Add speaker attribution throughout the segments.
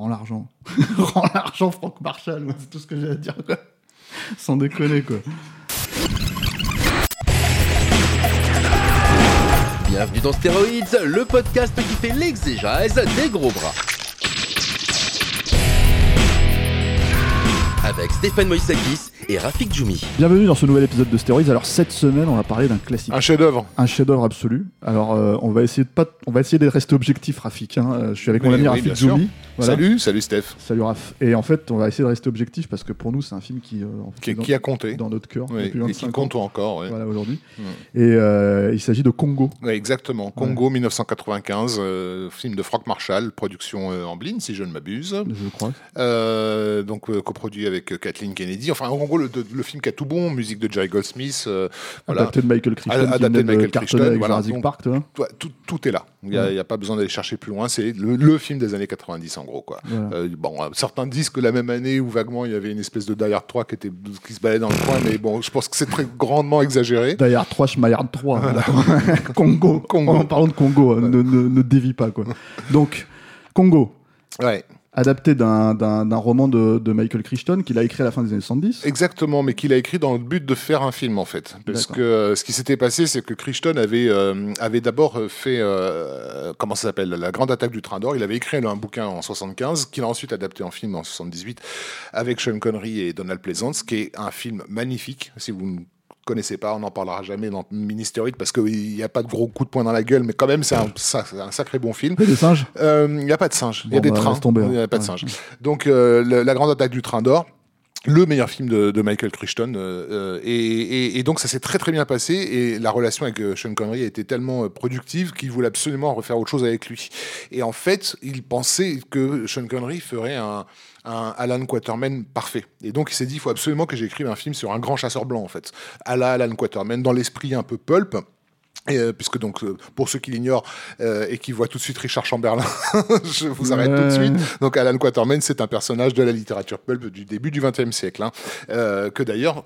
Speaker 1: Rends l'argent. Rends l'argent, Franck Marshall. C'est tout ce que j'ai à dire, quoi. Sans déconner, quoi.
Speaker 2: Bienvenue dans Stéroïdes, le podcast qui fait l'exégèse des gros bras. Avec Stéphane Moïsakis et Rafik Djoumi.
Speaker 1: Bienvenue dans ce nouvel épisode de Stéroïdes. Alors, cette semaine, on va parler d'un classique.
Speaker 3: Un chef-d'œuvre.
Speaker 1: Un chef-d'œuvre absolu. Alors, euh, on va essayer de pas, on va essayer de rester objectif, Rafik. hein. Euh, Je suis avec mon ami
Speaker 3: oui,
Speaker 1: Rafik. Djoumi. Voilà.
Speaker 3: Salut, salut Steph.
Speaker 1: Salut Raph. Et en fait, on va essayer de rester objectif parce que pour nous, c'est un film qui, euh, en fait,
Speaker 3: Qui,
Speaker 1: est dans,
Speaker 3: qui a compté
Speaker 1: dans notre cœur
Speaker 3: Oui,
Speaker 1: depuis
Speaker 3: et
Speaker 1: 25
Speaker 3: qui compte
Speaker 1: ans.
Speaker 3: encore. oui.
Speaker 1: Voilà aujourd'hui.
Speaker 3: Mm.
Speaker 1: Et euh, il s'agit de Congo.
Speaker 3: Ouais, exactement. Congo 1995, euh, film de Frank Marshall, production euh, Amblin, si je ne m'abuse.
Speaker 1: Je crois.
Speaker 3: Euh, donc euh, coproduit avec euh, Kathleen Kennedy. Enfin, en gros, le, film qui a tout bon, musique de Jerry Goldsmith. euh, voilà.
Speaker 1: Adapté de Michael Crichton.
Speaker 3: Adapté de Michael Crichton,
Speaker 1: avec
Speaker 3: voilà.
Speaker 1: Jurassic
Speaker 3: Donc,
Speaker 1: Park.
Speaker 3: Tout, est là. Il n'y a,
Speaker 1: Ouais.
Speaker 3: pas besoin d'aller chercher plus loin. C'est le, le film des années 90, en gros. Quoi.
Speaker 1: Voilà.
Speaker 3: Euh, bon, certains disent que la même année où vaguement il y avait une espèce de Die Hard 3 qui, était, qui se baladait dans le coin, mais bon, je pense que c'est très grandement exagéré.
Speaker 1: Die Hard 3, Schmayard 3. Congo.
Speaker 3: Congo.
Speaker 1: En parlant de Congo, euh, ne, ne, ne dévie pas, quoi. Donc, Congo,
Speaker 3: Ouais,
Speaker 1: adapté d'un- roman de, de Michael Crichton qu'il a écrit à la fin des années 70.
Speaker 3: exactement, mais qu'il a écrit dans le but de faire un film en fait. Parce que euh, ce qui s'était passé, c'est que Crichton avait, euh, avait d'abord fait, euh, comment ça s'appelle, La Grande Attaque du Train d'Or. Il avait écrit un bouquin en 75, qu'il a ensuite adapté en film en 78, avec Sean Connery et Donald Pleasance, qui est un film magnifique. Si vous ne connaissez pas, on n'en parlera jamais dans Ministéroid parce qu'il n'y a pas de gros coups de poing dans la gueule, mais quand même, c'est un, sacré bon film.
Speaker 1: Il y a des singes
Speaker 3: Euh, Il n'y a pas de singes, il y a des
Speaker 1: bah,
Speaker 3: trains,
Speaker 1: tomber,
Speaker 3: il n'y a
Speaker 1: hein.
Speaker 3: pas de singes. Donc, euh, le- La Grande Attaque du Train d'Or, le meilleur film de, de Michael Crichton. euh, euh, et, et- et donc, ça s'est très très bien passé. Et la relation avec euh, Sean Connery a été tellement euh, productive qu'il voulait absolument refaire autre chose avec lui. Et en fait, il pensait que Sean Connery ferait un, un Alan Quaterman parfait. Et donc, il s'est dit il faut absolument que j'écrive un film sur un grand chasseur blanc, en fait. À la Alan Quaterman, dans l'esprit un peu pulp. Et, euh, puisque donc euh, pour ceux qui l'ignorent euh, et qui voient tout de suite Richard Chamberlain, je vous arrête tout de suite. Donc Alan Quatermain, c'est un personnage de la littérature pulp du début du XXe siècle, hein, que d'ailleurs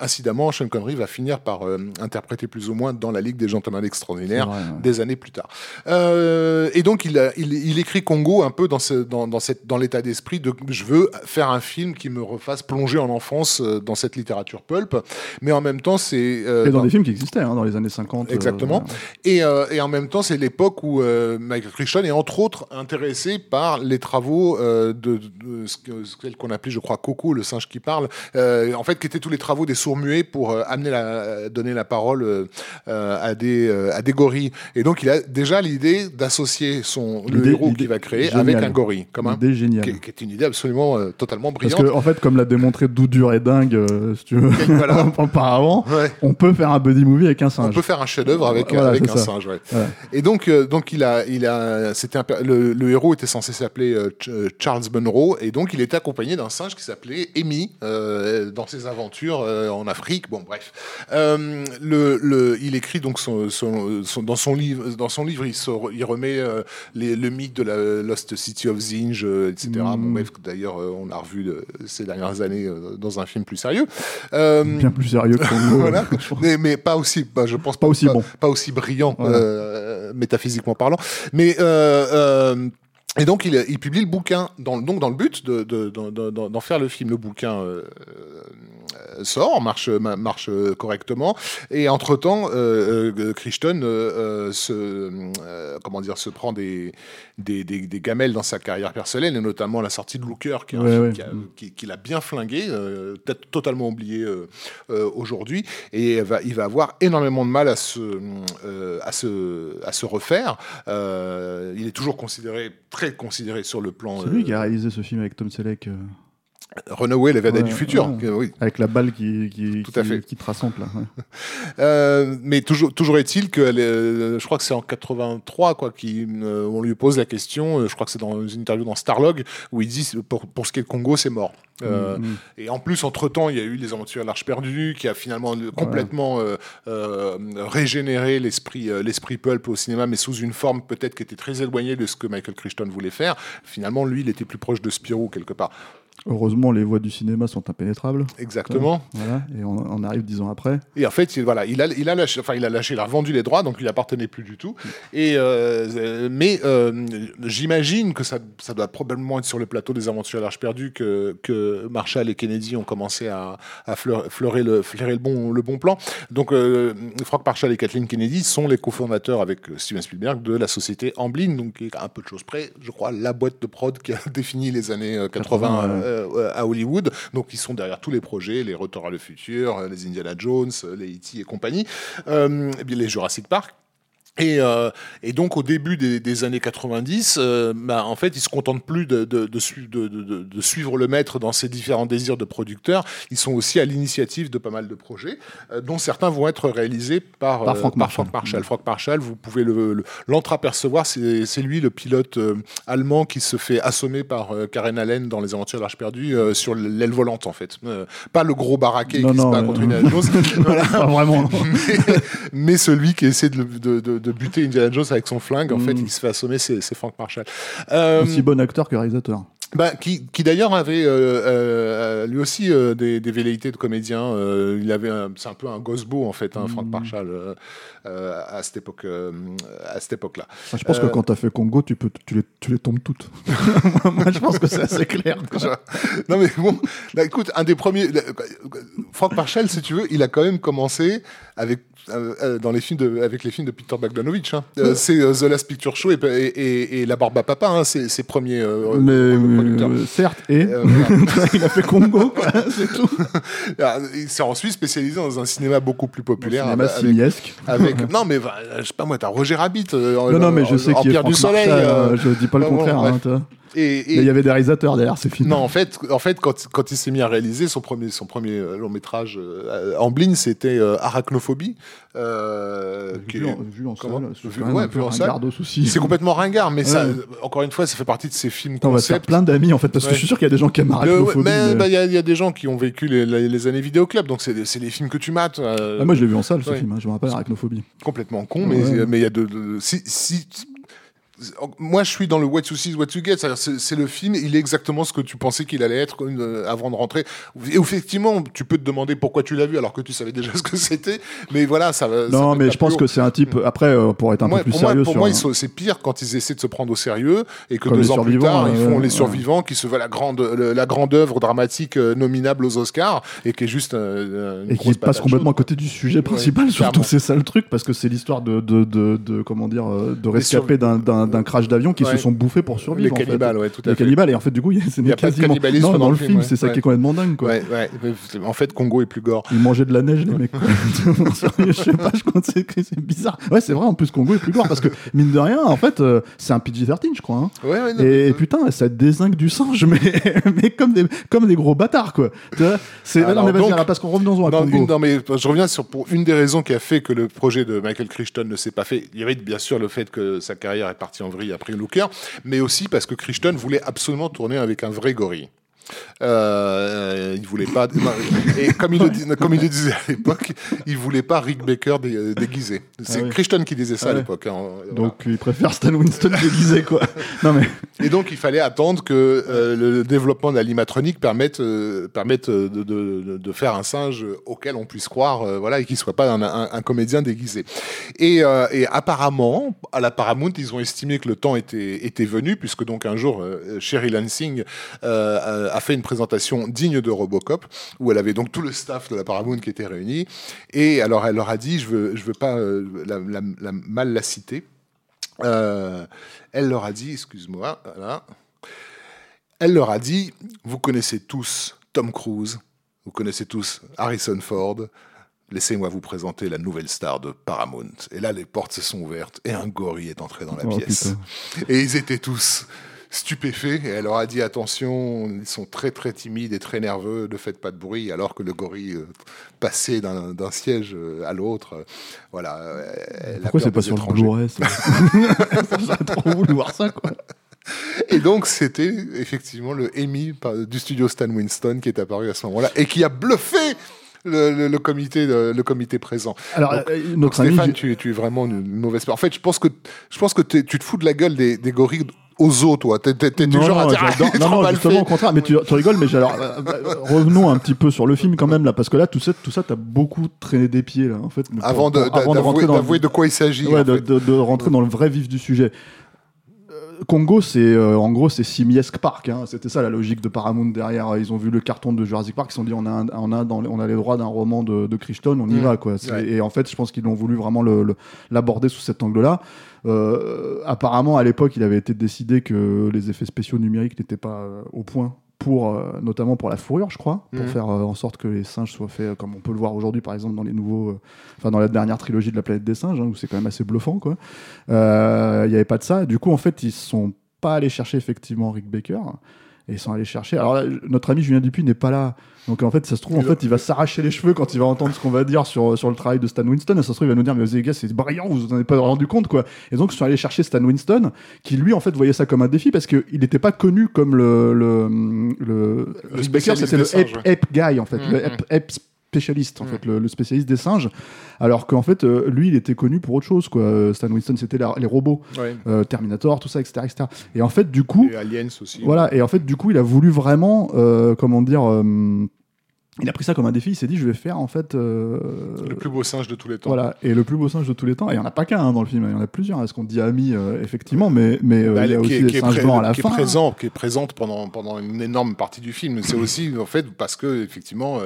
Speaker 3: incidemment Sean Connery va finir par euh, interpréter plus ou moins dans la Ligue des Gentlemen Extraordinaires
Speaker 1: C'est vrai, ouais.
Speaker 3: des années plus tard. Euh, et donc il, a- il, il écrit Congo un peu dans, ce, dans, dans, cette, dans l'état d'esprit de je veux faire un film qui me refasse plonger en enfance euh, dans cette littérature pulp, mais en même temps c'est euh,
Speaker 1: Et dans
Speaker 3: dans-
Speaker 1: des films qui existaient hein, dans les années 50. euh,
Speaker 3: Exactement. Et, et en même temps, c'est l'époque où Michael Crichton est entre autres intéressé par les travaux de, de ce qu'on appelait, je crois, Coco, le singe qui parle, en fait, qui étaient tous les travaux des sourds-muets pour euh, amener la, donner la parole euh, euh, à, des, à des gorilles. Et donc, il a déjà l'idée d'associer son le héros qu'il va créer avec un gorille, comme un,
Speaker 1: Idée géniale.
Speaker 3: qui, qui est une idée absolument totalement
Speaker 1: Parce
Speaker 3: brillante.
Speaker 1: que, en fait, comme l'a démontré Doudur et Dingue, si tu veux,
Speaker 3: Voilà.
Speaker 1: auparavant,
Speaker 3: Ouais.
Speaker 1: on peut faire un buddy movie avec un
Speaker 3: On
Speaker 1: singe.
Speaker 3: peut faire un chef-d'œuvre avec,
Speaker 1: Voilà,
Speaker 3: avec un
Speaker 1: ça.
Speaker 3: singe, ouais.
Speaker 1: Voilà.
Speaker 3: Et donc, donc il a, il a, c'était le, le héros était censé s'appeler Ch- Charles Munro, et donc il était accompagné d'un singe qui s'appelait Amy euh, dans ses aventures en Afrique. Bon, bref, Euh, le, le, il écrit donc son, son- son- dans son livre, dans son livre, il, remet euh, les- le mythe de la Lost City of Zinj, euh, etc. Bon,
Speaker 1: Mm.
Speaker 3: bref, d'ailleurs, euh, on l'a revu de- ces dernières années euh, dans un film plus sérieux. Euh,
Speaker 1: Bien plus sérieux que
Speaker 3: voilà. mais, mais pas aussi, bah, je pense
Speaker 1: Pas aussi bon.
Speaker 3: pas aussi brillant
Speaker 1: Voilà.
Speaker 3: euh, métaphysiquement parlant. Mais euh, euh, et donc il, il publie le bouquin dans, donc dans le but de- de- d'en de, d'en- d'en faire le film. Le bouquin euh, euh, sort, marche, ma- marche correctement. Et entre-temps, euh, euh, Crichton euh, se, comment dire, se prend des, des, des, des gamelles dans sa carrière personnelle, et notamment la sortie de Looker, qui,
Speaker 1: Ouais,
Speaker 3: qui a- qui- qui l'a bien flingué, peut-être totalement oublié aujourd'hui. Et il va, il va avoir énormément de mal à se, à se, à se refaire. Il est toujours considéré, très considéré sur le plan.
Speaker 1: C'est lui qui a réalisé ce film avec Tom Selleck.
Speaker 3: Runaway, les
Speaker 1: Ouais,
Speaker 3: du futur.
Speaker 1: ouais.
Speaker 3: oui.
Speaker 1: Avec la balle qui, qui,
Speaker 3: Tout à
Speaker 1: qui-
Speaker 3: fait.
Speaker 1: qui te rassemble. Là.
Speaker 3: Euh, mais toujours, toujours est-il que est- euh, je crois que c'est en 83 quoi, qui, euh, on lui pose la question. je crois que c'est dans une interview dans Starlog où il dit pour, pour ce qui est de Congo, c'est mort. Euh,
Speaker 1: Mm, mm.
Speaker 3: Et en plus, entre temps, il y a eu les aventures à l'Arche perdue qui a finalement complètement régénéré l'esprit, l'esprit pulp au cinéma, mais sous une forme peut-être qui était très éloignée de ce que Michael Crichton voulait faire. Finalement, lui, il était plus proche de Spirou quelque part.
Speaker 1: Heureusement, les voies du cinéma sont impénétrables.
Speaker 3: Exactement.
Speaker 1: Voilà, et on, on arrive dix ans après.
Speaker 3: Et en fait, il, voilà, il a, il a lâché, enfin, il a lâché, il a revendu les droits, donc il appartenait plus du tout. Et euh, mais euh, j'imagine que ça, ça doit probablement être sur le plateau des Aventures à l'Arche perdue que, que Marshall et Kennedy ont commencé à, à fleur- fleurer le, bon, le bon plan. Donc, euh, Frank Marshall et Kathleen Kennedy sont les cofondateurs avec Steven Spielberg de la société Amblin, donc à un peu de choses près, je crois, la boîte de prod qui a défini les années euh, 80,
Speaker 1: 80, ouais.
Speaker 3: euh, euh, à Hollywood. Donc, ils sont derrière tous les projets, les Retours à le futur, euh, les Indiana Jones, euh, les E.T. et compagnie, euh, et bien les Jurassic Park. Et, euh, et donc au début des, des années 90, euh, bah, en fait, ils se contentent plus de, de, de, sui- de- de- de- de suivre le maître dans ses différents désirs de producteurs. Ils sont aussi à l'initiative de pas mal de projets, euh, dont certains vont être réalisés par,
Speaker 1: Par
Speaker 3: euh,
Speaker 1: Frank Marshall.
Speaker 3: Frank Marshall. Frank Marshall, vous pouvez le- le- l'entreapercevoir, c'est lui le pilote allemand qui se fait assommer par Karen Allen dans Les Aventures de l'Arche perdue sur l'aile volante en fait. Pas le gros baraquet
Speaker 1: Non,
Speaker 3: qui
Speaker 1: non,
Speaker 3: se bat contre Indiana Jones. Voilà
Speaker 1: Pas vraiment. non.
Speaker 3: mais, mais celui qui essaie de, de- buter Indiana Jones avec son flingue, en
Speaker 1: Mm.
Speaker 3: fait, il se fait assommer, c'est c'est Frank Marshall. Euh,
Speaker 1: Aussi bon acteur que réalisateur.
Speaker 3: Bah, qui, qui d'ailleurs avait euh, euh, lui aussi euh, des, des velléités de comédien. Euh, il avait, c'est un peu un gosbo en fait, hein,
Speaker 1: Mm.
Speaker 3: Frank Marshall euh, euh, à cette époque, euh, à cette époque-là.
Speaker 1: Je pense que quand t'as fait Congo, tu, peux, tu, les, tu les tombes toutes. Moi, je pense que c'est assez clair. quoi.
Speaker 3: non mais bon, là, écoute, un des premiers, Frank Marshall, si tu veux, il a quand même commencé avec dans les films de, avec les films de Peter Bogdanovich. Hein. C'est The Last Picture Show et, et, et- et La Barbe à Papa, hein, ses, ses premiers
Speaker 1: Mais,
Speaker 3: euh,
Speaker 1: euh, certes, et
Speaker 3: Euh, voilà.
Speaker 1: il a fait Congo, quoi, c'est tout.
Speaker 3: Il s'est ensuite spécialisé dans un cinéma beaucoup plus populaire.
Speaker 1: Cinéma
Speaker 3: avec, avec- non mais bah, je sais pas moi, t'as Roger Rabbit. euh,
Speaker 1: Non, non, mais je sais qu'il est
Speaker 3: du Soleil.
Speaker 1: Je dis pas le
Speaker 3: bon, bon,
Speaker 1: contraire.
Speaker 3: Et, et-
Speaker 1: Mais il y avait des réalisateurs derrière ces films.
Speaker 3: Non, en fait, en fait quand, quand il s'est mis à réaliser son premier, son premier euh, long métrage euh, en blind, c'était euh, Arachnophobie. euh, qui
Speaker 1: vu, en, vu en
Speaker 3: comment
Speaker 1: salle,
Speaker 3: Vu- ouais, vu en salle. C'est complètement ringard, mais ça,
Speaker 1: Ouais.
Speaker 3: encore une fois, ça fait partie de ces films
Speaker 1: Attends, on va se faire
Speaker 3: concept.
Speaker 1: plein d'amis en fait, parce que
Speaker 3: Ouais.
Speaker 1: je suis sûr qu'il y a des gens qui aiment arachnophobie.
Speaker 3: mais bah, il y, a- il y a des gens qui ont vécu les, les- les années vidéoclub, donc c'est c'est les films que tu mates. euh,
Speaker 1: Ah, moi, je l'ai vu en salle ce film, hein, je me rappelle arachnophobie.
Speaker 3: complètement con, mais
Speaker 1: Ouais.
Speaker 3: mais il y a de, de- si, si moi je suis dans le what you see, what you get, c'est le film, il est exactement ce que tu pensais qu'il allait être euh, avant de rentrer. Et effectivement, tu peux te demander pourquoi tu l'as vu alors que tu savais déjà ce que c'était, mais voilà, ça va.
Speaker 1: Non, mais je pense que c'est un type. Après, euh, pour être un
Speaker 3: Moi,
Speaker 1: peu plus
Speaker 3: pour moi,
Speaker 1: sérieux
Speaker 3: pour moi,
Speaker 1: un-
Speaker 3: ils sont- c'est pire quand ils essaient de se prendre au sérieux et que
Speaker 1: Comme
Speaker 3: deux
Speaker 1: les
Speaker 3: ans plus tard, ils
Speaker 1: euh,
Speaker 3: font les
Speaker 1: ouais.
Speaker 3: survivants qui se veulent la grande, le- la grande œuvre dramatique euh, nominable aux Oscars et qui est juste euh, une
Speaker 1: et qui passe complètement à côté du sujet principal,
Speaker 3: Ouais,
Speaker 1: surtout c'est ça le truc, parce que c'est l'histoire de, de, de, de- comment dire, euh, de rescapés d'un- d'un crash d'avion qui
Speaker 3: Ouais.
Speaker 1: se sont bouffés pour survivre.
Speaker 3: Les cannibales, ouais, tout à
Speaker 1: Les
Speaker 3: fait.
Speaker 1: cannibales, et en fait, du coup, il y a, c'est
Speaker 3: a pas de
Speaker 1: quasiment-
Speaker 3: cannibalisme
Speaker 1: non,
Speaker 3: dans
Speaker 1: dans
Speaker 3: le film,
Speaker 1: c'est ça qui est complètement dingue, quoi.
Speaker 3: Ouais, ouais. En fait, Congo est plus gore.
Speaker 1: Ils mangeaient de la neige, les mecs. je sais pas, je compte, c'est c'est bizarre. Ouais, c'est vrai, en plus, Congo est plus gore, parce que, mine de rien, en fait, euh, c'est un PG-13, je crois. hein.
Speaker 3: Ouais, ouais, non,
Speaker 1: Et,
Speaker 3: mais-
Speaker 1: putain, ça désingue du singe, mais, mais comme, des, comme des gros bâtards, quoi. C'est, non, mais vas-y, parce qu'on revenons à
Speaker 3: Non,
Speaker 1: Congo.
Speaker 3: une- non, mais je reviens sur pour une des raisons qui a fait que le projet de Michael Crichton ne s'est pas fait. Il y avait bien sûr le fait que sa carrière est partie en vrille après Looker, mais aussi parce que Crichton voulait absolument tourner avec un vrai gorille. Euh, il voulait pas et comme il le, comme il le disait à l'époque, il voulait pas Rick Baker dé- déguisé. C'est
Speaker 1: Ah oui.
Speaker 3: Crichton qui disait ça
Speaker 1: Ah
Speaker 3: à
Speaker 1: ouais.
Speaker 3: l'époque. hein.
Speaker 1: Donc, il préfère Stan Winston déguisé, quoi. Non, mais.
Speaker 3: Et donc, il fallait attendre que euh, le développement de l'animatronique permette, euh, permette euh, de, de- de- faire un singe auquel on puisse croire, euh, voilà, et qu'il soit pas un, un- un comédien déguisé. Et, euh, et apparemment, à la Paramount, ils ont estimé que le temps était, était venu, puisque donc un jour, euh, Sherry Lansing euh, euh, a fait une présentation digne de Robocop, où elle avait donc tout le staff de la Paramount qui était réuni. Et alors, elle leur a dit, je veux, je veux pas euh, la- la- la- mal la citer, euh, elle leur a dit, excuse-moi, voilà. Elle leur a dit, vous connaissez tous Tom Cruise, vous connaissez tous Harrison Ford, laissez-moi vous présenter la nouvelle star de Paramount. Et là, les portes se sont ouvertes et un gorille est entré dans la
Speaker 1: Oh,
Speaker 3: pièce.
Speaker 1: putain.
Speaker 3: Et ils étaient tous stupéfaits et elle leur a dit attention, ils sont très très timides et très nerveux, ne faites pas de bruit, alors que le gorille euh, passait d'un siège euh, à l'autre. euh, Voilà. euh, elle
Speaker 1: Pourquoi c'est pas sur le. Blu-ray ça J'aurais trop voulu voir ça, quoi.
Speaker 3: Et donc, c'était effectivement le Emmy du studio Stan Winston qui est apparu à ce moment-là et qui a bluffé le, le- le comité, le, le comité présent.
Speaker 1: Alors,
Speaker 3: Donc-
Speaker 1: euh,
Speaker 3: Donc,
Speaker 1: notre ami.
Speaker 3: Stéphane, tu, tu es vraiment une mauvaise. En fait, je pense que, je pense que tu te fous de la gueule des, des gorilles aux os, toi. T'es, du
Speaker 1: Non,
Speaker 3: genre à dire, ah,
Speaker 1: non, non, justement au contraire, mais tu, tu rigoles, mais alors, euh, euh, revenons un petit peu sur le film quand même, là, parce que là, tout ça, tout ça, t'as beaucoup traîné des pieds, là, en fait. pour-
Speaker 3: Avant, de,
Speaker 1: pour- avant de
Speaker 3: d'avouer,
Speaker 1: rentrer dans
Speaker 3: d'avouer de quoi il s'agit.
Speaker 1: ouais, de- de rentrer dans le vrai vif du sujet. Congo, c'est euh, en gros c'est Simiesque Park. hein. C'était ça la logique de Paramount derrière. Ils ont vu le carton de Jurassic Park, ils se sont dit on a, un- on a, dans, on a les droits d'un roman de, de Crichton, on y
Speaker 3: Mm.
Speaker 1: va quoi.
Speaker 3: Ouais.
Speaker 1: Et en fait, je pense qu'ils ont voulu vraiment le- le- l'aborder sous cet angle-là. Euh, apparemment, à l'époque, il avait été décidé que les effets spéciaux numériques n'étaient pas euh, au point pour euh, notamment pour la fourrure, je crois, pour
Speaker 3: Mhm.
Speaker 1: faire euh, en sorte que les singes soient faits euh, comme on peut le voir aujourd'hui, par exemple dans les nouveaux, enfin dans la dernière trilogie de la planète des singes, hein, où c'est quand même assez bluffant, quoi. Il n'y avait pas de ça. Du coup, en fait, ils sont pas allés chercher effectivement Rick Baker. Et ils sont allés chercher. Alors là, notre ami Julien Dupuis n'est pas là. Donc en fait, ça se trouve, en fait, il va s'arracher les cheveux quand il va entendre ce qu'on va dire sur, sur le travail de Stan Winston. Et ça se trouve, il va nous dire, mais les gars, c'est brillant, vous vous en avez pas rendu compte, quoi. Et donc, ils sont allés chercher Stan Winston, qui lui, en fait, voyait ça comme un défi parce qu'il n'était pas connu comme le. le, le,
Speaker 3: Le
Speaker 1: Baker, c'était le ape, ape guy, en fait. Le ape, ape spécialiste, en
Speaker 3: Mhm.
Speaker 1: fait, le, le spécialiste des singes. Alors qu'en fait, euh, lui, il était connu pour autre chose, quoi. Euh, Stan Winston, c'était les robots,
Speaker 3: Ouais.
Speaker 1: euh, Terminator, tout ça, etc., etc. Et en fait, du coup.
Speaker 3: Et Aliens aussi.
Speaker 1: Voilà, et en fait, du coup, il a voulu vraiment, euh, comment dire, il a pris ça comme un défi. Il s'est dit, je vais faire en fait,
Speaker 3: Le plus beau singe de tous les temps.
Speaker 1: voilà, et le plus beau singe de tous les temps. Et il y en a pas qu'un hein, dans le film, il y en a plusieurs. Est-ce qu'on dit ami, effectivement, mais mais
Speaker 3: Bah,
Speaker 1: il y a aussi singes blancs à la
Speaker 3: qui est présent, qui est présente pendant, pendant une énorme partie du film. C'est aussi en fait parce que effectivement,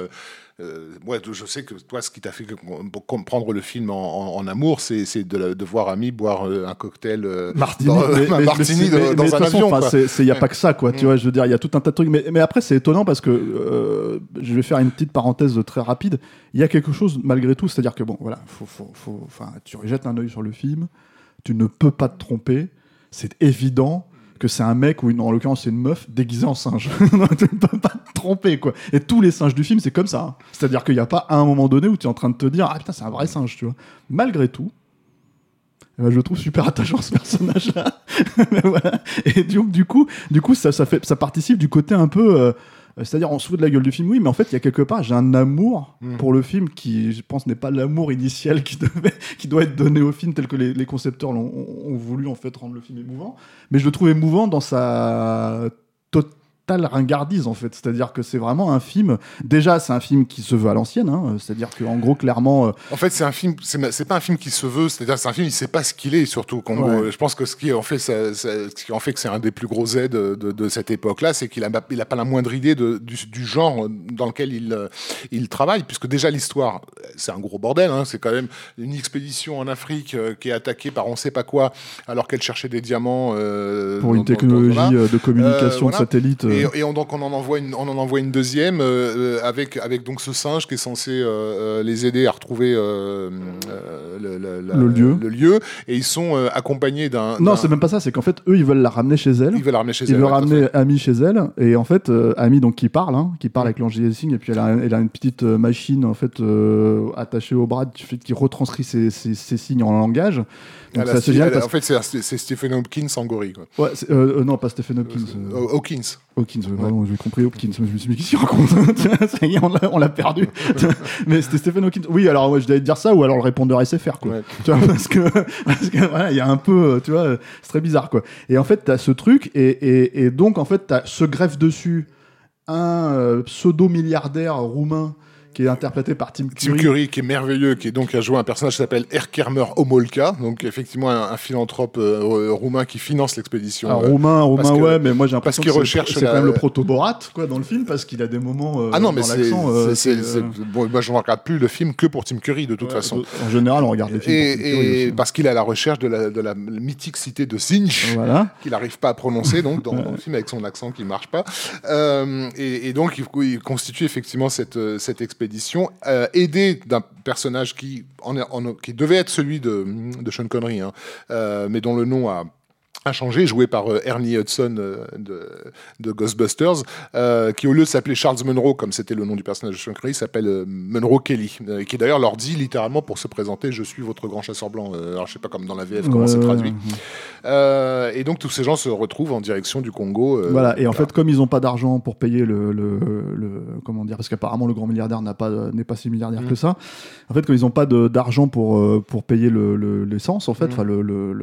Speaker 3: moi je sais que toi ce qui t'a fait comprendre le film en, en- en amour, c'est c'est de, de voir Ami boire euh, un cocktail euh,
Speaker 1: Martini,
Speaker 3: dans,
Speaker 1: mais- mais-
Speaker 3: martini
Speaker 1: mais-
Speaker 3: dans, un avion.
Speaker 1: Il n'y a pas que ça, quoi.
Speaker 3: Mm.
Speaker 1: Tu vois, je veux dire, il y a tout un tas de trucs. Mais, mais après, c'est étonnant parce que euh, je vais faire une petite parenthèse très rapide. Il y a quelque chose malgré tout, c'est-à-dire que bon, voilà, faut, faut, faut- tu jettes un œil sur le film, tu ne peux pas te tromper. C'est évident que c'est un mec ou une, en l'occurrence c'est une meuf déguisée en singe. tu ne peux pas te tromper quoi. Et tous les singes du film c'est comme ça. hein. C'est-à-dire qu'il n'y a pas un moment donné où tu es en train de te dire ah putain c'est un vrai singe tu vois. Malgré tout, eh ben, je le trouve super attachant ce personnage-là. Mais voilà. Et du, du coup, du coup, ça, ça fait, ça participe du côté un peu, euh, c'est-à-dire on se fout de la gueule du film, oui, mais en fait, il y a quelque part, j'ai un amour
Speaker 3: Mm.
Speaker 1: pour le film qui, je pense, n'est pas l'amour initial qui devait, qui doit être donné au film tel que les, les concepteurs l'ont- ont, voulu en fait rendre le film émouvant. Mais je le trouve émouvant dans sa totale ringardise en fait. C'est-à-dire que c'est vraiment un film. Déjà, c'est un film qui se veut à l'ancienne. hein. C'est-à-dire qu'en gros, clairement, euh,
Speaker 3: En fait, c'est un film, c'est pas un film qui se veut, c'est-à-dire c'est un film, il sait pas ce qu'il est, surtout.
Speaker 1: Ouais.
Speaker 3: Je pense que ce qui en fait, ça- ça- ce qui en fait que c'est un des plus gros aides de, de- de cette époque-là, c'est qu'il a, il a pas la moindre idée de, du, du genre dans lequel il, euh, il travaille, puisque déjà l'histoire, c'est un gros bordel. hein. c'est quand même une expédition en Afrique euh, qui est attaquée par on sait pas quoi, alors qu'elle cherchait des diamants euh,
Speaker 1: pour une
Speaker 3: dans- dans- dans-
Speaker 1: technologie
Speaker 3: voilà.
Speaker 1: de communication
Speaker 3: voilà.
Speaker 1: de satellite.
Speaker 3: Et, et on, donc on en envoie une, on en envoie une deuxième euh, euh, avec avec donc ce singe qui est censé euh, les aider à retrouver euh, le, le- la-
Speaker 1: Le lieu.
Speaker 3: le lieu. Et ils sont accompagnés d'un.
Speaker 1: Non, c'est même pas ça. C'est qu'en fait, eux, ils veulent la ramener chez elle.
Speaker 3: Ils veulent la ramener chez
Speaker 1: Ils
Speaker 3: elle.
Speaker 1: veulent
Speaker 3: tout à
Speaker 1: ramener. Amy chez elle. Et en fait, Amy, donc, qui parle, hein, qui parle avec l'angiosync, et puis elle a, elle a une petite machine, en fait, attachée au bras, qui, retranscrit ses, ses- ses signes en langage. Donc, parce
Speaker 3: En fait, c'est Stephen Hopkins en gorille. Quoi.
Speaker 1: Ouais, euh, non, pas Stephen Hopkins. euh,
Speaker 3: Euh, Hawkins.
Speaker 1: Hawkins, pardon, j'ai compris Hopkins. Je me suis dit, qu'est-ce qu'il raconte Ça y est, on l'a- perdu. mais c'était Stephen Hawkins. Oui, alors ouais, je devais te dire ça, ou alors le répondeur SFR, quoi.
Speaker 3: Ouais.
Speaker 1: Tu vois, parce que, parce que voilà, il y a un peu, tu vois, c'est très bizarre, quoi. Et en fait, t'as ce truc, et, et, et donc, en fait, t'as ce greffe dessus un euh, pseudo-milliardaire roumain qui est interprété par Tim
Speaker 3: Tim
Speaker 1: Curry.
Speaker 3: Curry, qui est merveilleux, qui est donc a joué un personnage qui s'appelle Erkermer Homolka, donc effectivement un, un philanthrope euh, roumain qui finance l'expédition.
Speaker 1: Un
Speaker 3: euh,
Speaker 1: roumain, roumain,
Speaker 3: que-
Speaker 1: ouais, mais moi j'ai l'impression
Speaker 3: qu'il recherche
Speaker 1: c'est
Speaker 3: la-
Speaker 1: quand même le proto-Borat, quoi, dans le film, parce qu'il a des moments euh,
Speaker 3: Ah non, mais c'est,
Speaker 1: euh, euh,
Speaker 3: bon, moi je ne regarde plus le film que pour Tim Curry de toute
Speaker 1: ouais,
Speaker 3: façon.
Speaker 1: En général, on regarde les films. pour Tim Curry
Speaker 3: Et, et
Speaker 1: aussi.
Speaker 3: parce qu'il est à la recherche de la, de la mythique cité de
Speaker 1: Voilà.
Speaker 3: qu'il n'arrive pas à prononcer donc dans, dans le film avec son accent qui marche pas. Euh, et, et donc il, il constitue effectivement cette, euh, cette expédition euh, aidé d'un personnage qui, devait être celui de, de Sean Connery, hein, euh, mais dont le nom a a changé, joué par euh, Ernie Hudson euh, de, de Ghostbusters, euh, qui au lieu de s'appeler Charles Munro, comme c'était le nom du personnage de Sean Connery, s'appelle Munro Kelly, qui d'ailleurs leur dit littéralement pour se présenter Je suis votre grand chasseur blanc. Alors je sais pas comme dans la VF comment c'est traduit. et donc tous ces gens se retrouvent en direction du Congo.
Speaker 1: Voilà, et en fait, comme ils n'ont pas d'argent pour payer le, le, le- comment dire, parce qu'apparemment le grand milliardaire n'a pas n'est pas si milliardaire
Speaker 3: Mm.
Speaker 1: que ça. En fait, comme ils n'ont pas d'argent pour pour payer le le- l'essence, en fait,
Speaker 3: Mm.
Speaker 1: le, le-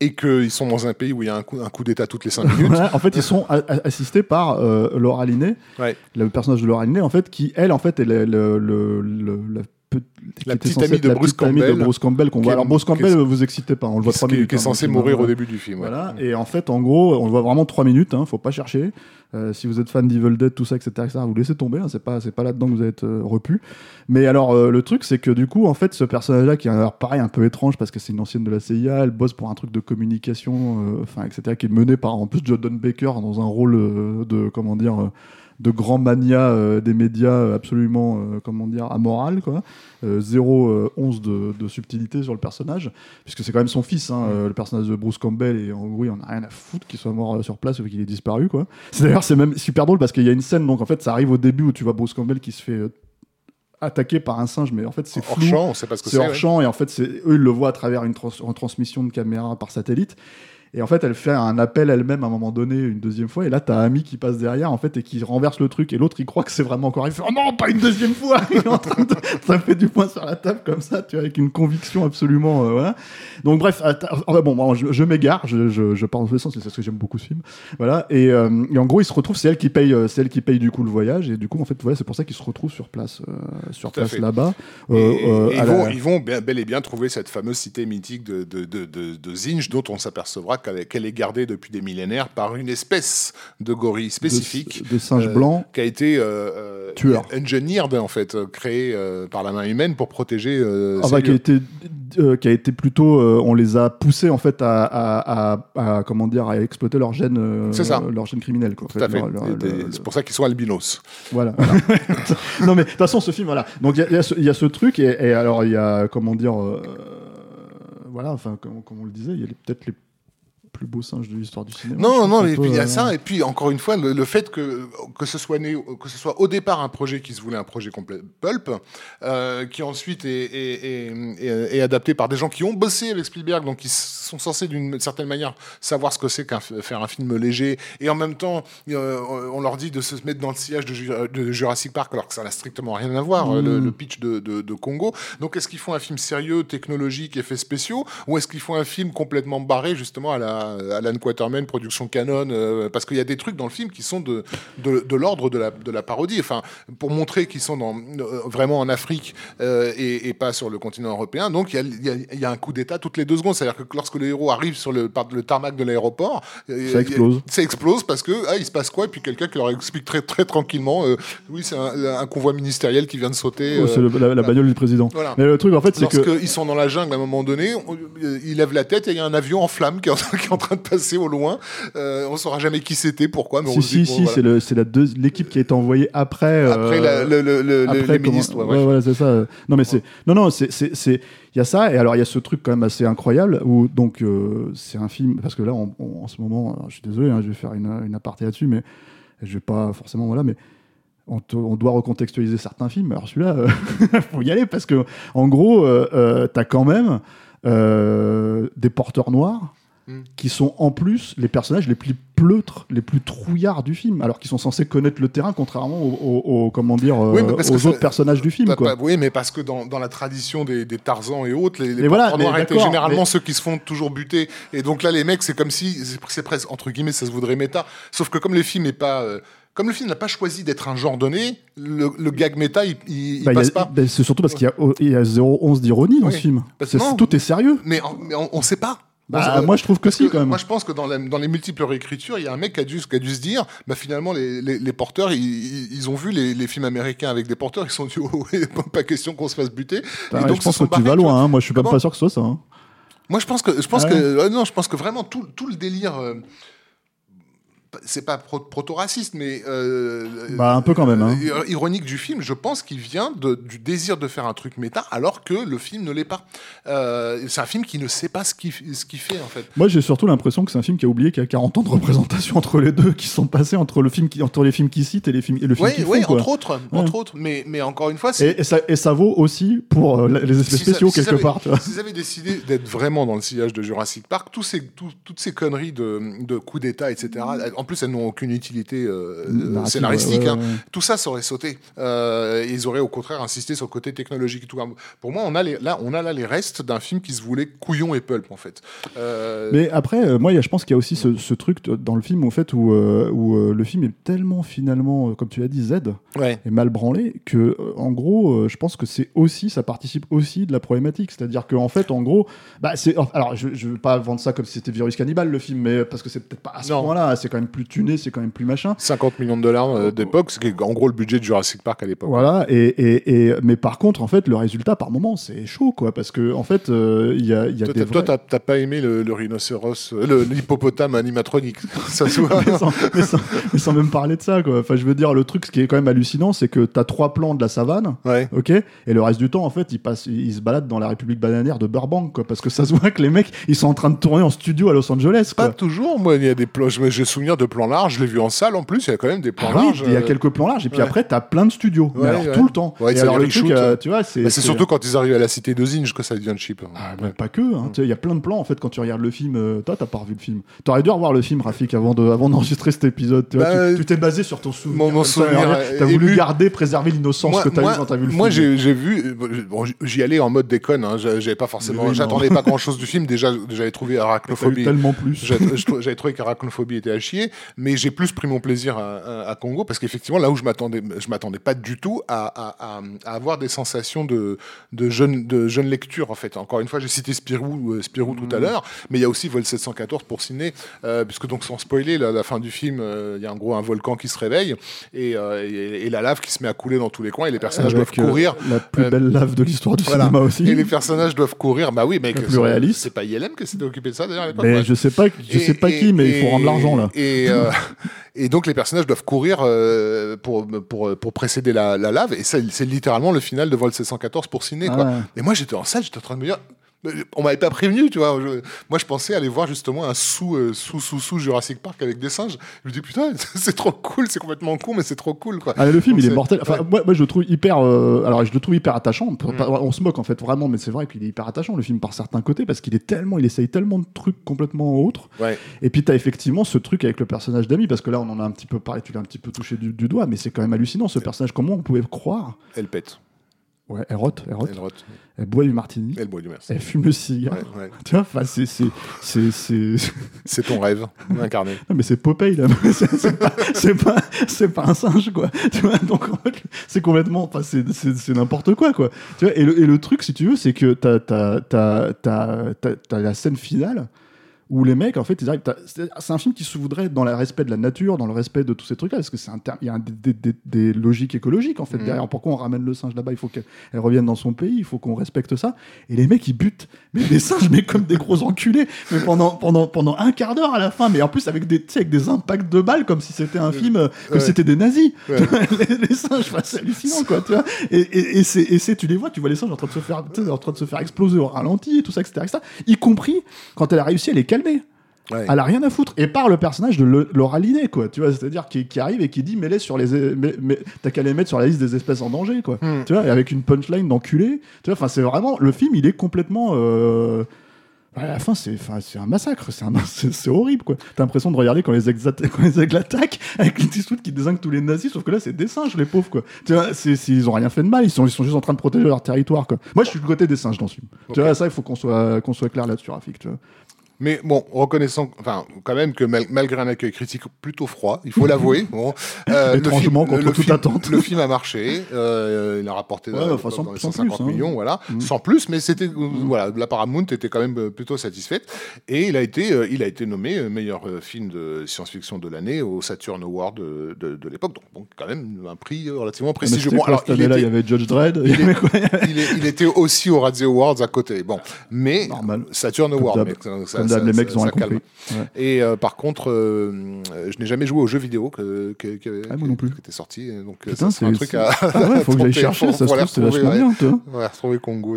Speaker 3: et qu'ils sont dans un pays où il y a un coup, un coup d'État toutes les 5 minutes.
Speaker 1: En fait, ils sont assistés par euh, Laura Linney,
Speaker 3: Ouais.
Speaker 1: le personnage de Laura Linney, en fait, qui elle, en fait, est le, pe-
Speaker 3: La petite amie de
Speaker 1: la
Speaker 3: Bruce
Speaker 1: petite amie de
Speaker 3: Campbell,
Speaker 1: Bruce Campbell qu'on voit. Alors Bruce Campbell, vous excitez pas, on le voit trois minutes.
Speaker 3: qui est
Speaker 1: hein,
Speaker 3: censé mourir au début du film. ouais.
Speaker 1: Voilà, et en fait, en gros, on le voit vraiment trois minutes, hein, faut pas chercher. Euh, si vous êtes fan d'Evil Dead, tout ça, etc., etc., vous laissez tomber, hein, c'est pas, c'est pas là-dedans que vous allez être euh, repu. Mais alors, euh, le truc, c'est que du coup, en fait, ce personnage-là, qui est alors, pareil, un peu étrange, parce que c'est une ancienne de la CIA, elle bosse pour un truc de communication, euh, enfin, etc., qui est mené par, en plus, Jordan Baker dans un rôle de, comment dire, de grand mania euh, des médias euh, absolument, euh, comment dire, amoral, quoi. Euh, zéro euh, once de, de subtilité sur le personnage, puisque c'est quand même son fils, hein, le personnage de Bruce Campbell, et en gros, il en a rien à foutre qu'il soit mort sur place ou qu'il ait disparu, quoi. C'est d'ailleurs, c'est même super drôle parce qu'il y a une scène, donc en fait, ça arrive au début où tu vois Bruce Campbell qui se fait attaquer par un singe, mais en fait, c'est
Speaker 3: Hors
Speaker 1: flou.
Speaker 3: champ, on sait pas ce que
Speaker 1: C'est
Speaker 3: c'est.
Speaker 1: hors
Speaker 3: ouais.
Speaker 1: champ et en fait, c'est eux ils le voient à travers une trans- retransmission de caméra par satellite. Et en fait, elle fait un appel elle-même à un moment donné, une deuxième fois. Et là, t'as Ami qui passe derrière, en fait, et qui renverse le truc. Et l'autre, il croit que c'est vraiment encore. Il fait Oh non, pas une deuxième fois Il est en train de. Ça fait du poing sur la table comme ça, tu vois, avec une conviction absolument. euh, voilà. Donc, bref, enfin, bon, bon, je, je m'égare, je, je, je pars dans tous les sens, c'est parce que j'aime beaucoup ce film. Voilà. Et, euh, et en gros, il se retrouve, c'est elle qui paye, euh, c'est elle qui paye du coup le voyage. Et du coup, en fait, voilà, c'est pour ça qu'il se retrouve sur place, euh, sur
Speaker 3: Tout
Speaker 1: place là-bas.
Speaker 3: Ils, vont, ils vont bel et bien trouver cette fameuse cité mythique de, de, de, de, de Zinj, dont on s'apercevra qu'elle est gardée depuis des millénaires par une espèce de gorille spécifique.
Speaker 1: de, de singe
Speaker 3: euh,
Speaker 1: blanc.
Speaker 3: qui a été euh, euh,
Speaker 1: Tueur.
Speaker 3: engineered en fait, créé par la main humaine pour protéger.
Speaker 1: Ah bah, qui a été qui a été plutôt on les a poussés en fait à, à, à- à, comment dire à exploiter leur gène
Speaker 3: C'est ça.
Speaker 1: leur gène criminel
Speaker 3: C'est pour ça qu'ils sont albinos.
Speaker 1: voilà, non mais de toute façon ce film voilà donc il y y, y a ce truc et, et alors il y a comment dire euh, voilà enfin comme, comme on le disait il y a peut-être les plus beaux singes de l'histoire du cinéma
Speaker 3: Non, non, et puis il y a
Speaker 1: euh,
Speaker 3: ça, et puis encore une fois, le, le fait que, que, ce soit né, que ce soit au départ un projet qui se voulait un projet complet pulp, euh, qui ensuite est, est, est- est- est adapté par des gens qui ont bossé avec Spielberg, donc qui sont censés d'une certaine manière savoir ce que c'est qu'un faire un film léger, et en même temps, euh, on leur dit de se mettre dans le sillage de, Ju- de Jurassic Park, alors que ça n'a strictement rien à voir, euh, le,
Speaker 1: Mm.
Speaker 3: le pitch de, de, de Congo. Donc est-ce qu'ils font un film sérieux, technologique, effets spéciaux, ou est-ce qu'ils font un film complètement barré justement à la Alan Quatermain, production Canon, euh, parce qu'il y a des trucs dans le film qui sont de, de, de l'ordre de la, de la parodie, enfin pour montrer qu'ils sont dans, euh, vraiment en Afrique euh, et, et pas sur le continent européen. Donc il y a, il y a- il y a un coup d'état toutes les deux secondes, c'est-à-dire que lorsque les héros arrivent sur le, par le tarmac de l'aéroport, euh,
Speaker 1: Ça explose.
Speaker 3: ça explose parce que ah, il se passe quoi? Et puis quelqu'un qui leur explique très très tranquillement, euh, oui c'est un, un convoi ministériel qui vient de sauter.
Speaker 1: oh, c'est
Speaker 3: euh,
Speaker 1: le- la, la bagnole du président
Speaker 3: Voilà.
Speaker 1: mais le truc en fait c'est que
Speaker 3: Lorsqu'ils sont dans la jungle à un moment donné, on- euh, ils lèvent la tête et il y a un avion en flammes qui est en, qui est en train de passer au loin. Euh, on saura jamais qui c'était, pourquoi. Mais
Speaker 1: si si
Speaker 3: dit,
Speaker 1: si
Speaker 3: bon, voilà.
Speaker 1: c'est le c'est la deux- l'équipe qui a été envoyée après
Speaker 3: Après
Speaker 1: euh,
Speaker 3: la- le, le,
Speaker 1: après,
Speaker 3: les
Speaker 1: comment-
Speaker 3: ministres. ouais,
Speaker 1: ouais,
Speaker 3: bref.
Speaker 1: voilà, c'est ça. Non, mais c'est, non, non, c'est, c'est, c'est, il y a ça, et alors il y a ce truc quand même assez incroyable où donc euh, c'est un film parce que là, on- on- en ce moment, je suis désolé, hein, je vais faire une, une aparté là-dessus, mais je vais pas forcément, voilà, mais on, te- on doit recontextualiser certains films. Alors celui-là, il faut y aller parce que en gros, euh, euh, t'as quand même euh, des porteurs noirs
Speaker 3: Mm.
Speaker 1: qui sont en plus les personnages les plus pleutres, les plus trouillards du film, alors qu'ils sont censés connaître le terrain, contrairement aux, aux- aux- comment dire,
Speaker 3: Oui,
Speaker 1: euh, aux
Speaker 3: ça-
Speaker 1: autres personnages du film.
Speaker 3: Bah,
Speaker 1: quoi.
Speaker 3: bah, oui, mais parce que dans, dans la tradition des, des Tarzans et autres, les, les
Speaker 1: voilà,
Speaker 3: noirs étaient généralement
Speaker 1: mais-
Speaker 3: ceux qui se font toujours buter. Et donc là, les mecs, c'est comme si, c'est presque, entre guillemets, ça se voudrait méta. Sauf que comme le film est pas. euh, comme le film n'a pas choisi d'être un genre donné, le, le gag méta, il, il,
Speaker 1: Bah, il y a-
Speaker 3: passe pas.
Speaker 1: bah, c'est surtout parce qu'il y a, a 0,11 d'ironie dans
Speaker 3: Oui.
Speaker 1: ce film.
Speaker 3: Non.
Speaker 1: tout est sérieux.
Speaker 3: Mais, on, on sait pas.
Speaker 1: Bah,
Speaker 3: On-
Speaker 1: moi, je trouve que si, quand même.
Speaker 3: Moi, je pense que dans, la- dans les multiples réécritures, il y a un mec qui a dû, qui a dû se dire, bah, finalement, les, les, les porteurs, ils, ont vu les, les films américains avec des porteurs, ils se sont dit, oh, pas question qu'on se fasse buter.
Speaker 1: Bah,
Speaker 3: Et donc,
Speaker 1: je
Speaker 3: se
Speaker 1: pense que tu
Speaker 3: barrés,
Speaker 1: vas
Speaker 3: tu
Speaker 1: loin. hein. Moi, je suis même
Speaker 3: Comment
Speaker 1: pas sûr que ce soit ça. hein.
Speaker 3: Moi, je pense que, je pense
Speaker 1: Ah
Speaker 3: que, ouais, non, je pense que vraiment tout, tout le délire. euh, c'est pas pro- proto-raciste, mais euh,
Speaker 1: Bah, un peu quand même, hein.
Speaker 3: euh, ironique du film. Je pense qu'il vient de- du désir de faire un truc méta, alors que le film ne l'est pas. Euh, c'est un film qui ne sait pas ce qu'il ce qu'il fait en fait.
Speaker 1: Moi, j'ai surtout l'impression que c'est un film qui a oublié qu'il y a 40 ans de représentation entre les deux qui sont passés entre le film qui, entre les films qui citent et les films et le film
Speaker 3: Oui,
Speaker 1: qui
Speaker 3: oui,
Speaker 1: font,
Speaker 3: entre autres, entre autres. Mais, mais encore une fois, c'est
Speaker 1: Et, et ça, et ça vaut aussi pour euh, les effets
Speaker 3: Si ça-
Speaker 1: spéciaux
Speaker 3: si
Speaker 1: quelque part. Vois.
Speaker 3: S'ils avaient décidé d'être vraiment dans le sillage de Jurassic Park, tous ces, tout- toutes ces conneries de, de coups d'État, etc., en plus, elles n'ont aucune utilité euh, scénaristique.
Speaker 1: ouais,
Speaker 3: hein.
Speaker 1: ouais.
Speaker 3: Tout ça, ça aurait sauté. Euh, et ils auraient au contraire insisté sur le côté technologique et tout. Pour moi, on a, les, là, on a là les restes d'un film qui se voulait couillon et pulp, en fait. Euh,
Speaker 1: Mais après, moi, il y a- je pense qu'il y a aussi ce, ce truc dans le film, au fait, où, où le film est tellement finalement, comme tu l'as dit, Z, est mal branlé, que en gros, je pense que c'est aussi, ça participe aussi de la problématique. C'est-à-dire qu'en fait, en gros, bah, c'est, alors, je, je veux pas vendre ça comme si c'était Virus Cannibal le film, mais parce que c'est peut-être pas à ce point-là. C'est quand même plus tuné, c'est quand même plus machin.
Speaker 3: 50 millions de dollars euh, d'époque, c'est en gros le budget de Jurassic Park à l'époque.
Speaker 1: Voilà, et, et, et- mais par contre, en fait, le résultat, par moment, c'est chaud, quoi, parce que, en fait, euh, il y a, y a
Speaker 3: Toi,
Speaker 1: des
Speaker 3: toi,
Speaker 1: vrais-
Speaker 3: t'as pas aimé le, le rhinocéros, euh, l'hippopotame animatronique. ça se voit.
Speaker 1: mais, sans, mais sans- mais sans même parler de ça, quoi. Enfin, je veux dire, le truc, ce qui est quand même hallucinant, c'est que t'as trois plans de la savane,
Speaker 3: Ouais.
Speaker 1: ok, et le reste du temps, en fait, ils, passent, ils se baladent dans la République bananière de Burbank, quoi, parce que ça se voit que les mecs, ils sont en train de tourner en studio à Los Angeles,
Speaker 3: Pas
Speaker 1: quoi.
Speaker 3: toujours, moi, il y a des plans, je me- j'ai souvenir de plans larges, je l'ai vu en salle en plus, il y a quand même des plans
Speaker 1: Ah oui,
Speaker 3: larges.
Speaker 1: il y a
Speaker 3: euh,
Speaker 1: quelques plans larges, et puis
Speaker 3: ouais.
Speaker 1: après, t'as plein de studios, mais alors
Speaker 3: ouais.
Speaker 1: tout le temps. Et alors le truc, euh,
Speaker 3: ouais.
Speaker 1: tu vois, c'est.
Speaker 3: bah, c'est surtout quand ils arrivent à la cité de Zinj que ça devient cheap.
Speaker 1: Ah, mais pas que, hein. Il y a plein de plans en fait quand tu regardes le film. euh, toi, t'as pas revu le film. T'aurais dû revoir le film, Rafik, avant de, avant d'enregistrer cet épisode. Tu
Speaker 3: Bah,
Speaker 1: t'es basé sur ton souvenir.
Speaker 3: mon- souvenir,
Speaker 1: T'as voulu garder, préserver l'innocence que t'as eu quand t'as vu le
Speaker 3: moi,
Speaker 1: film.
Speaker 3: j'ai j'ai vu, bon, j'y allais en mode déconne, hein, j'avais pas forcément, j'attendais pas grand chose du film, déjà, j'avais trouvé arachnophobie.
Speaker 1: tellement plus.
Speaker 3: J'avais trouvé qu'Arachnophobie était à chier, mais j'ai plus pris mon plaisir à, Congo parce qu'effectivement, là où je m'attendais, je m'attendais pas du tout à, à- à- à avoir des sensations de, de jeune, de jeune lecture en fait. Encore une fois, j'ai cité Spirou, euh, Spirou tout à l'heure, mais il y a aussi Vol 714 pour ciné, euh, puisque donc sans spoiler, là, à la fin du film, euh, il y a en gros un volcan qui se réveille et, euh, et- et la lave qui se met à couler dans tous les coins et les personnages
Speaker 1: Avec,
Speaker 3: doivent courir.
Speaker 1: la plus belle lave de l'histoire du
Speaker 3: Voilà.
Speaker 1: cinéma aussi.
Speaker 3: Et les personnages doivent courir. Bah oui, mec. C'est- pas ILM qui s'était occupé de ça d'ailleurs à l'époque.
Speaker 1: Je sais pas, je
Speaker 3: Et-
Speaker 1: sais pas qui, mais il faut rendre l'argent là.
Speaker 3: Et, euh, et donc les personnages doivent courir euh, pour, pour, pour précéder la, la lave. Et c'est littéralement le final de Vol 714 pour ciné. Quoi.
Speaker 1: Ouais.
Speaker 3: Et moi j'étais en salle, j'étais en train de me dire. On m'avait pas prévenu, tu vois. Je- moi, je pensais aller voir justement un sous, euh, sous, sous, sous Jurassic Park avec des singes. Je me dis, putain, c'est trop cool, c'est complètement con, mais c'est trop cool, quoi.
Speaker 1: Ah, le film,
Speaker 3: Donc,
Speaker 1: il est mortel. Enfin,
Speaker 3: ouais.
Speaker 1: moi, moi, je le trouve hyper. euh, alors, je le trouve hyper attachant.
Speaker 3: Mm.
Speaker 1: on se moque en fait vraiment, mais c'est vrai qu'il est hyper attachant le film par certains côtés parce qu'il est tellement, il essaye tellement de trucs complètement autres.
Speaker 3: Ouais.
Speaker 1: Et puis, tu as effectivement ce truc avec le personnage d'Amy, parce que là, on en a un petit peu parlé, tu l'as un petit peu touché du, du doigt, mais c'est quand même hallucinant ce personnage. Comment on pouvait croire
Speaker 3: Elle pète.
Speaker 1: Ouais, elle rote, elle rote.
Speaker 3: Elle rote.
Speaker 1: Elle boit du martini,
Speaker 3: Elle boit du merci.
Speaker 1: elle fume le cigare.
Speaker 3: Ouais, ouais.
Speaker 1: Tu vois, c'est. c'est- c'est- c'est-
Speaker 3: C'est ton rêve incarné.
Speaker 1: Non, mais c'est Popeye, là. c'est c'est pas, c'est pas, c'est pas un singe, quoi. Tu vois, donc en fait, c'est complètement. Enfin, c'est, c'est, c'est n'importe quoi, quoi. Tu vois, et le, et le truc, si tu veux, c'est que t'as, t'as, t'as, t'as, t'as- t'as la scène finale où les mecs, en fait, ils arrivent. C'est, un film qui se voudrait dans le respect de la nature, dans le respect de tous ces trucs-là, parce que c'est un terme. Il y a un- des, des- des logiques écologiques, en fait,
Speaker 3: Mhm.
Speaker 1: derrière. Pourquoi on ramène le singe là-bas? Il faut qu'elle elle revienne dans son pays, il faut qu'on respecte ça. Et les mecs, ils butent mais des singes, mais comme des gros enculés, mais pendant, pendant, pendant un quart d'heure à la fin, mais en plus avec des, avec des impacts de balles, comme si c'était un film, euh, comme
Speaker 3: Ouais.
Speaker 1: si c'était des nazis.
Speaker 3: Ouais.
Speaker 1: les, les singes, c'est hallucinant, quoi, tu vois. Et, et, et c'est, tu les vois, tu vois les singes en train de se faire, en train de se faire exploser au ralenti, et tout ça, etc., etc., y compris quand elle a réussi à les calmer.
Speaker 3: Ouais.
Speaker 1: Elle a rien à foutre. Et par le personnage de Le- Laura Linney, quoi. Tu vois, c'est-à-dire qui, qui arrive et qui dit, mets-les sur les, mais, mais- t'as qu'à les mettre sur la liste des espèces en danger, quoi.
Speaker 3: Hmm.
Speaker 1: Tu vois, et avec une punchline d'enculé. Tu vois, enfin, c'est vraiment, le film, il est complètement, euh, à la fin, c'est, enfin, c'est un massacre, c'est, un- c'est, c'est horrible, quoi. T'as l'impression de regarder quand les ex quand les aigles attaquent avec Clint Eastwood qui désingue tous les nazis, sauf que là, c'est des singes, les pauvres, quoi. Tu vois, c'est, c'est- ils ont rien fait de mal, ils sont, ils sont juste en train de protéger leur territoire, quoi. Moi, je suis du côté des singes dans ce film. Tu vois, ça, il faut qu'on soit, qu'on soit clair là-dessus, Rafik, tu vois.
Speaker 3: Mais bon, reconnaissant, enfin, quand même que mal- malgré un accueil critique plutôt froid, il faut l'avouer. Bon, euh, le film-
Speaker 1: contre
Speaker 3: le
Speaker 1: toute
Speaker 3: film-
Speaker 1: attente.
Speaker 3: Le film a marché, euh, il a rapporté
Speaker 1: Ouais,
Speaker 3: dans,
Speaker 1: enfin, sans-
Speaker 3: dans les
Speaker 1: sans
Speaker 3: 150
Speaker 1: plus, hein.
Speaker 3: millions, voilà,
Speaker 1: Mm.
Speaker 3: sans plus, mais c'était, euh, voilà, la Paramount était quand même plutôt satisfaite, et il a été, euh, il a été nommé meilleur film de science-fiction de l'année au Saturn Award de, de, de l'époque, donc bon, quand même un prix relativement prestigieux. Bon, alors,
Speaker 1: cette
Speaker 3: il
Speaker 1: année-là, il y
Speaker 3: était,
Speaker 1: avait Judge Dredd, il
Speaker 3: il est- était aussi aux Razzie Awards à côté. Bon, mais
Speaker 1: Normal.
Speaker 3: Saturn Award,
Speaker 1: les mecs
Speaker 3: ça-
Speaker 1: ont rien compris. Ouais.
Speaker 3: Et euh, par contre, euh, euh, je n'ai jamais joué aux jeux vidéo que, que, que-
Speaker 1: Ah, moi non plus.
Speaker 3: qui était sorti. Donc euh,
Speaker 1: Putain,
Speaker 3: c'est un truc à.
Speaker 1: Ah ouais, faut que j'aille chercher, ça se trouve, c'est vachement bien, toi.
Speaker 3: On va retrouver Congo.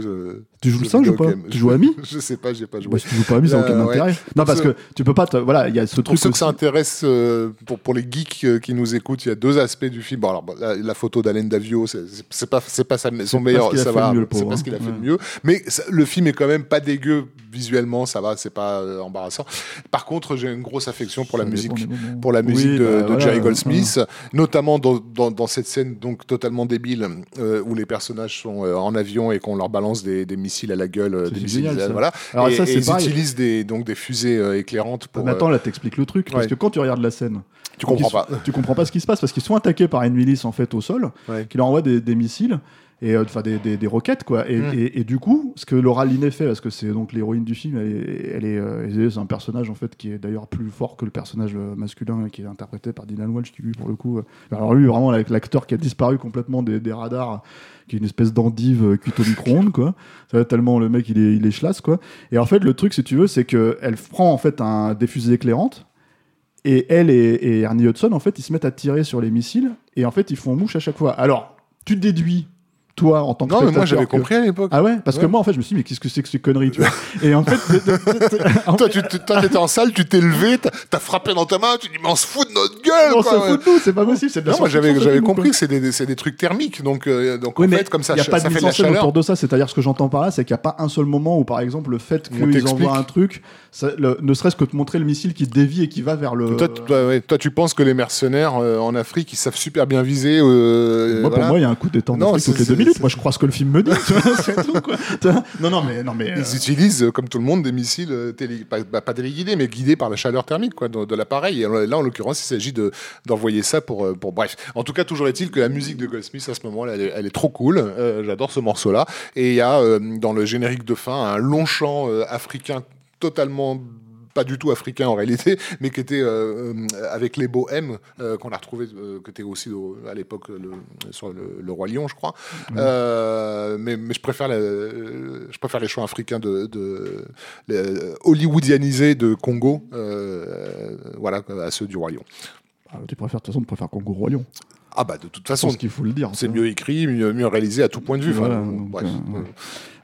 Speaker 3: Euh,
Speaker 1: Tu joues le singe ou pas. Tu joues à Mi
Speaker 3: Je sais pas, j'ai pas joué.
Speaker 1: Bah, si tu joues pas à Mi, ça n'a aucun
Speaker 3: Euh, ouais.
Speaker 1: intérêt. Non, parce que tu peux pas. te- Voilà, il y a ce
Speaker 3: Pour
Speaker 1: truc.
Speaker 3: ceux que ça intéresse, euh, pour, pour les geeks euh, qui nous écoutent, il y a deux aspects du film. Bon, alors, la, la photo d'Alain Davio, c'est pas, pas sa- son meilleur,
Speaker 1: ce qu'il a
Speaker 3: ça
Speaker 1: fait
Speaker 3: va, c'est pas ce qu'il a
Speaker 1: hein.
Speaker 3: fait de mieux. Mais ça- le film est quand même pas dégueu visuellement, ça va, c'est pas euh, embarrassant. Par contre, j'ai une grosse affection pour la
Speaker 1: Ça
Speaker 3: musique. Pour la musique
Speaker 1: Oui,
Speaker 3: de,
Speaker 1: bah,
Speaker 3: de
Speaker 1: voilà,
Speaker 3: Jerry Goldsmith,
Speaker 1: voilà.
Speaker 3: notamment dans, dans, dans cette scène donc totalement débile euh, où les personnages sont euh, en avion et qu'on leur balance des, des missiles à la gueule, euh, des missiles,
Speaker 1: génial,
Speaker 3: voilà.
Speaker 1: Alors
Speaker 3: et,
Speaker 1: ça,
Speaker 3: et ils
Speaker 1: pareil.
Speaker 3: utilisent des, donc des fusées euh, éclairantes pour.
Speaker 1: Mais
Speaker 3: euh,
Speaker 1: attends, là, t'expliques le truc. Parce que quand tu regardes la scène,
Speaker 3: tu comprends pas.
Speaker 1: sont- tu comprends pas ce qui se passe parce qu'ils sont attaqués par une milice en fait au sol,
Speaker 3: Ouais.
Speaker 1: qui leur envoie des, des missiles et euh, enfin des, des, des roquettes quoi. Et,
Speaker 3: Mm.
Speaker 1: et, et du coup, ce que Laura Linney fait, parce que c'est donc l'héroïne du film, elle est, elle est, euh, c'est un personnage en fait qui est d'ailleurs plus fort que le personnage euh, masculin qui est interprété par Dylan Walsh, qui lui pour le coup, alors lui vraiment l'acteur qui a disparu complètement des, des radars, qui est une espèce d'endive cuite au micro-ondes quoi. Ça va tellement le mec il est, il est chlasse quoi. Et en fait le truc si tu veux, c'est que elle prend en fait un des fusées éclairantes. Et elle et, et Ernie Hudson, en fait, ils se mettent à tirer sur les missiles et en fait, ils font mouche à chaque fois. Alors, tu déduis, toi, en tant que
Speaker 3: Non, mais moi j'avais
Speaker 1: que-
Speaker 3: compris à l'époque.
Speaker 1: Ah ouais? Parce que moi, en fait, je me suis dit, mais qu'est-ce que c'est que ces conneries, tu vois? Et en fait, de- de- de- de-
Speaker 3: Toi, tu t'étais en salle, tu t'es levé, t'as frappé dans ta main, tu dis, mais on se fout de notre gueule,
Speaker 1: on se fout de nous, c'est pas possible. C'est de
Speaker 3: Non, moi j'avais j'avais compris que c'est des, c'est des trucs thermiques, donc, euh, donc en fait, comme ça,
Speaker 1: il n'y a
Speaker 3: cha-
Speaker 1: pas
Speaker 3: ça
Speaker 1: de
Speaker 3: fait de la chaleur.
Speaker 1: autour de ça. C'est-à-dire ce que j'entends par là, c'est qu'il n'y a pas un seul moment où, par exemple, le fait qu'ils envoient un truc, ça- ne serait-ce que te montrer le missile qui dévie et qui va vers le.
Speaker 3: Toi, tu- penses que les mercenaires euh, en Afrique, ils savent super bien viser. euh,
Speaker 1: Moi, pour moi, il y a un coup
Speaker 3: Non,
Speaker 1: toutes les
Speaker 3: c'est-
Speaker 1: deux
Speaker 3: c'est-
Speaker 1: minutes. Moi, je crois ce que le film me dit. c'est tout, quoi. Non, non, mais, non, mais. euh,
Speaker 3: Ils utilisent, euh, comme tout le monde, des missiles euh, télé, pas, bah, pas téléguidés, mais guidés par la chaleur thermique quoi, de, de l'appareil. Et là, en l'occurrence, il s'agit de- d'envoyer ça pour, pour. Bref. En tout cas, toujours est-il que la musique de Goldsmith, à ce moment-là, elle, est- elle est trop cool. Euh, J'adore ce morceau-là. Et il y a, euh, dans le générique de fin, un long chant africain totalement pas du tout africain en réalité, mais qui était euh, euh, avec les beaux M euh, qu'on a retrouvé, qui était aussi au- à l'époque le- sur le, le roi lion, je crois. Euh, mais, mais je préfère, la- je préfère les chants africains de, hollywoodianisés de Congo, voilà, à ceux du roi lion.
Speaker 1: ah, tu préfères, de toute façon, tu préfères Congo Roi Lion.
Speaker 3: Ah bah de toute façon,
Speaker 1: qu'il faut le dire.
Speaker 3: c'est
Speaker 1: vois.
Speaker 3: mieux écrit, mieux, mieux réalisé à tout point de vue.
Speaker 1: Voilà, donc,
Speaker 3: bref.
Speaker 1: euh, ouais.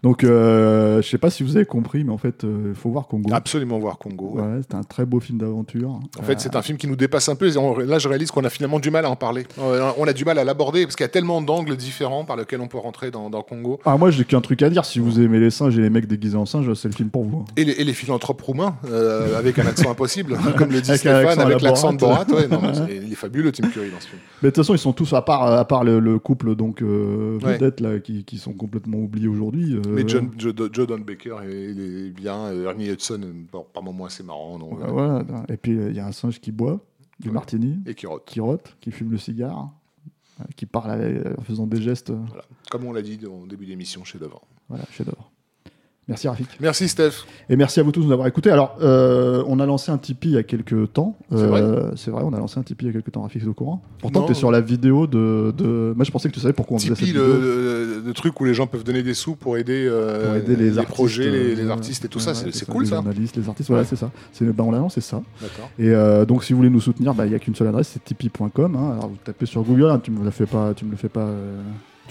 Speaker 1: Donc, euh, je sais pas si vous avez compris, mais en fait, il faut voir Congo.
Speaker 3: Absolument voir Congo. ouais.
Speaker 1: Ouais, c'est un très beau film d'aventure.
Speaker 3: En fait, c'est un film qui nous dépasse un peu. Et on- là, je réalise qu'on a finalement du mal à en parler. Euh, On a du mal à l'aborder parce qu'il y a tellement d'angles différents par lesquels on peut rentrer dans, dans Congo.
Speaker 1: Ah, moi, j'ai qu'un truc à dire. Si vous aimez les singes et les mecs déguisés en singes, c'est le film pour vous. hein.
Speaker 3: Et les, et les philanthropes roumains, euh, avec un accent impossible, comme le dit
Speaker 1: Avec
Speaker 3: Stéphane, avec
Speaker 1: la
Speaker 3: l'accent de Borat. Ouais, non, il est fabuleux, Tim Curry, dans ce film.
Speaker 1: Mais de toute façon, ils sont tous, à part, à part le, le couple donc euh,
Speaker 3: Ouais.
Speaker 1: vedette, là, qui, qui sont complètement oubliés aujourd'hui. euh,
Speaker 3: Mais John, Joe, Joe Don Baker, il est bien. euh, Ernie Hudson, bon, par moments, assez marrant. donc,
Speaker 1: ouais,
Speaker 3: euh,
Speaker 1: voilà. Et puis, il y a un singe qui boit du
Speaker 3: Ouais.
Speaker 1: martini,
Speaker 3: Et qui rote.
Speaker 1: qui rote, qui fume le cigare, qui parle en faisant des gestes.
Speaker 3: Voilà. Comme on l'a dit au début d'émission, chef d'œuvre.
Speaker 1: Voilà, chef-d'œuvre. Merci Rafik.
Speaker 3: Merci, Steph.
Speaker 1: Et merci à vous tous de nous avoir écoutés. Alors, euh, on a lancé un Tipeee il y a quelques temps.
Speaker 3: C'est
Speaker 1: Euh, C'est vrai, on a lancé un Tipeee il y a quelques temps. Rafik est au courant? Pourtant, tu es sur la vidéo de, de. Moi, je pensais que tu savais pourquoi on faisait
Speaker 3: Tipeee,
Speaker 1: cette
Speaker 3: le,
Speaker 1: vidéo.
Speaker 3: le- le truc où les gens peuvent donner des sous pour aider, euh,
Speaker 1: Pour aider les, artistes,
Speaker 3: projets, les, les
Speaker 1: euh,
Speaker 3: artistes et tout
Speaker 1: ouais,
Speaker 3: ça.
Speaker 1: ouais,
Speaker 3: C'est
Speaker 1: c'est ça,
Speaker 3: cool,
Speaker 1: les
Speaker 3: ça.
Speaker 1: journalistes, les artistes, voilà, c'est ça. C'est- Ben, on a lancé ça.
Speaker 3: D'accord.
Speaker 1: Et euh, donc, si vous voulez nous soutenir, bah, il n'y a qu'une seule adresse, c'est tipeee.com. hein. Alors, vous tapez sur Google, hein, tu me la fais pas, tu me le fais pas.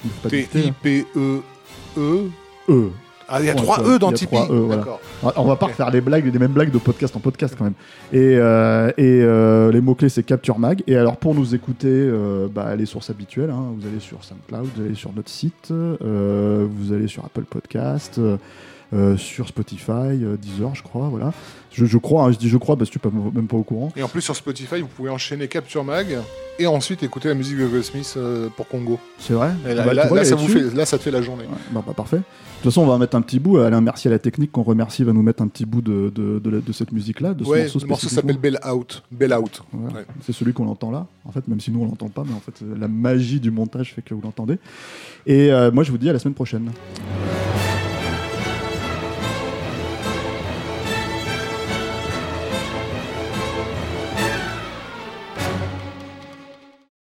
Speaker 1: tu me le fais pas dicter, hein.
Speaker 3: T-I-P-E-E.
Speaker 1: E.
Speaker 3: Ah, il y a
Speaker 1: Ouais,
Speaker 3: trois E dans Tipeee.
Speaker 1: E, voilà.
Speaker 3: D'accord.
Speaker 1: On va- pas refaire les blagues, les mêmes blagues de podcast en podcast quand même. Et, euh, et euh, les mots-clés, c'est Capture Mag. Et alors, pour nous écouter, euh, bah, les sources habituelles. hein. Vous allez sur SoundCloud, vous allez sur notre site, vous allez sur Apple Podcast, euh, sur Spotify, euh, Deezer, je crois. Voilà. Je, je crois, hein, je dis je crois parce que tu n'es même pas au courant.
Speaker 3: Et en plus, sur Spotify, vous pouvez enchaîner Capture Mag et ensuite écouter la musique de Goldsmith euh, pour Congo.
Speaker 1: C'est vrai
Speaker 3: Et là,
Speaker 1: Bah,
Speaker 3: là-
Speaker 1: vois,
Speaker 3: ça vous fait, là, ça te fait la journée.
Speaker 1: Ouais, bah, bah, parfait. De toute façon, on va mettre un petit bout. Alain, merci à la technique qu'on remercie, va nous mettre un petit bout de, de, de la- de cette musique-là, de ce
Speaker 3: Ouais,
Speaker 1: morceau
Speaker 3: le morceau s'appelle Bell Out. Bell Out.
Speaker 1: Voilà.
Speaker 3: Ouais.
Speaker 1: C'est celui qu'on entend là. En fait, même si nous on l'entend pas, mais en fait, la magie du montage fait que vous l'entendez. Et euh, moi, je vous dis à la semaine prochaine.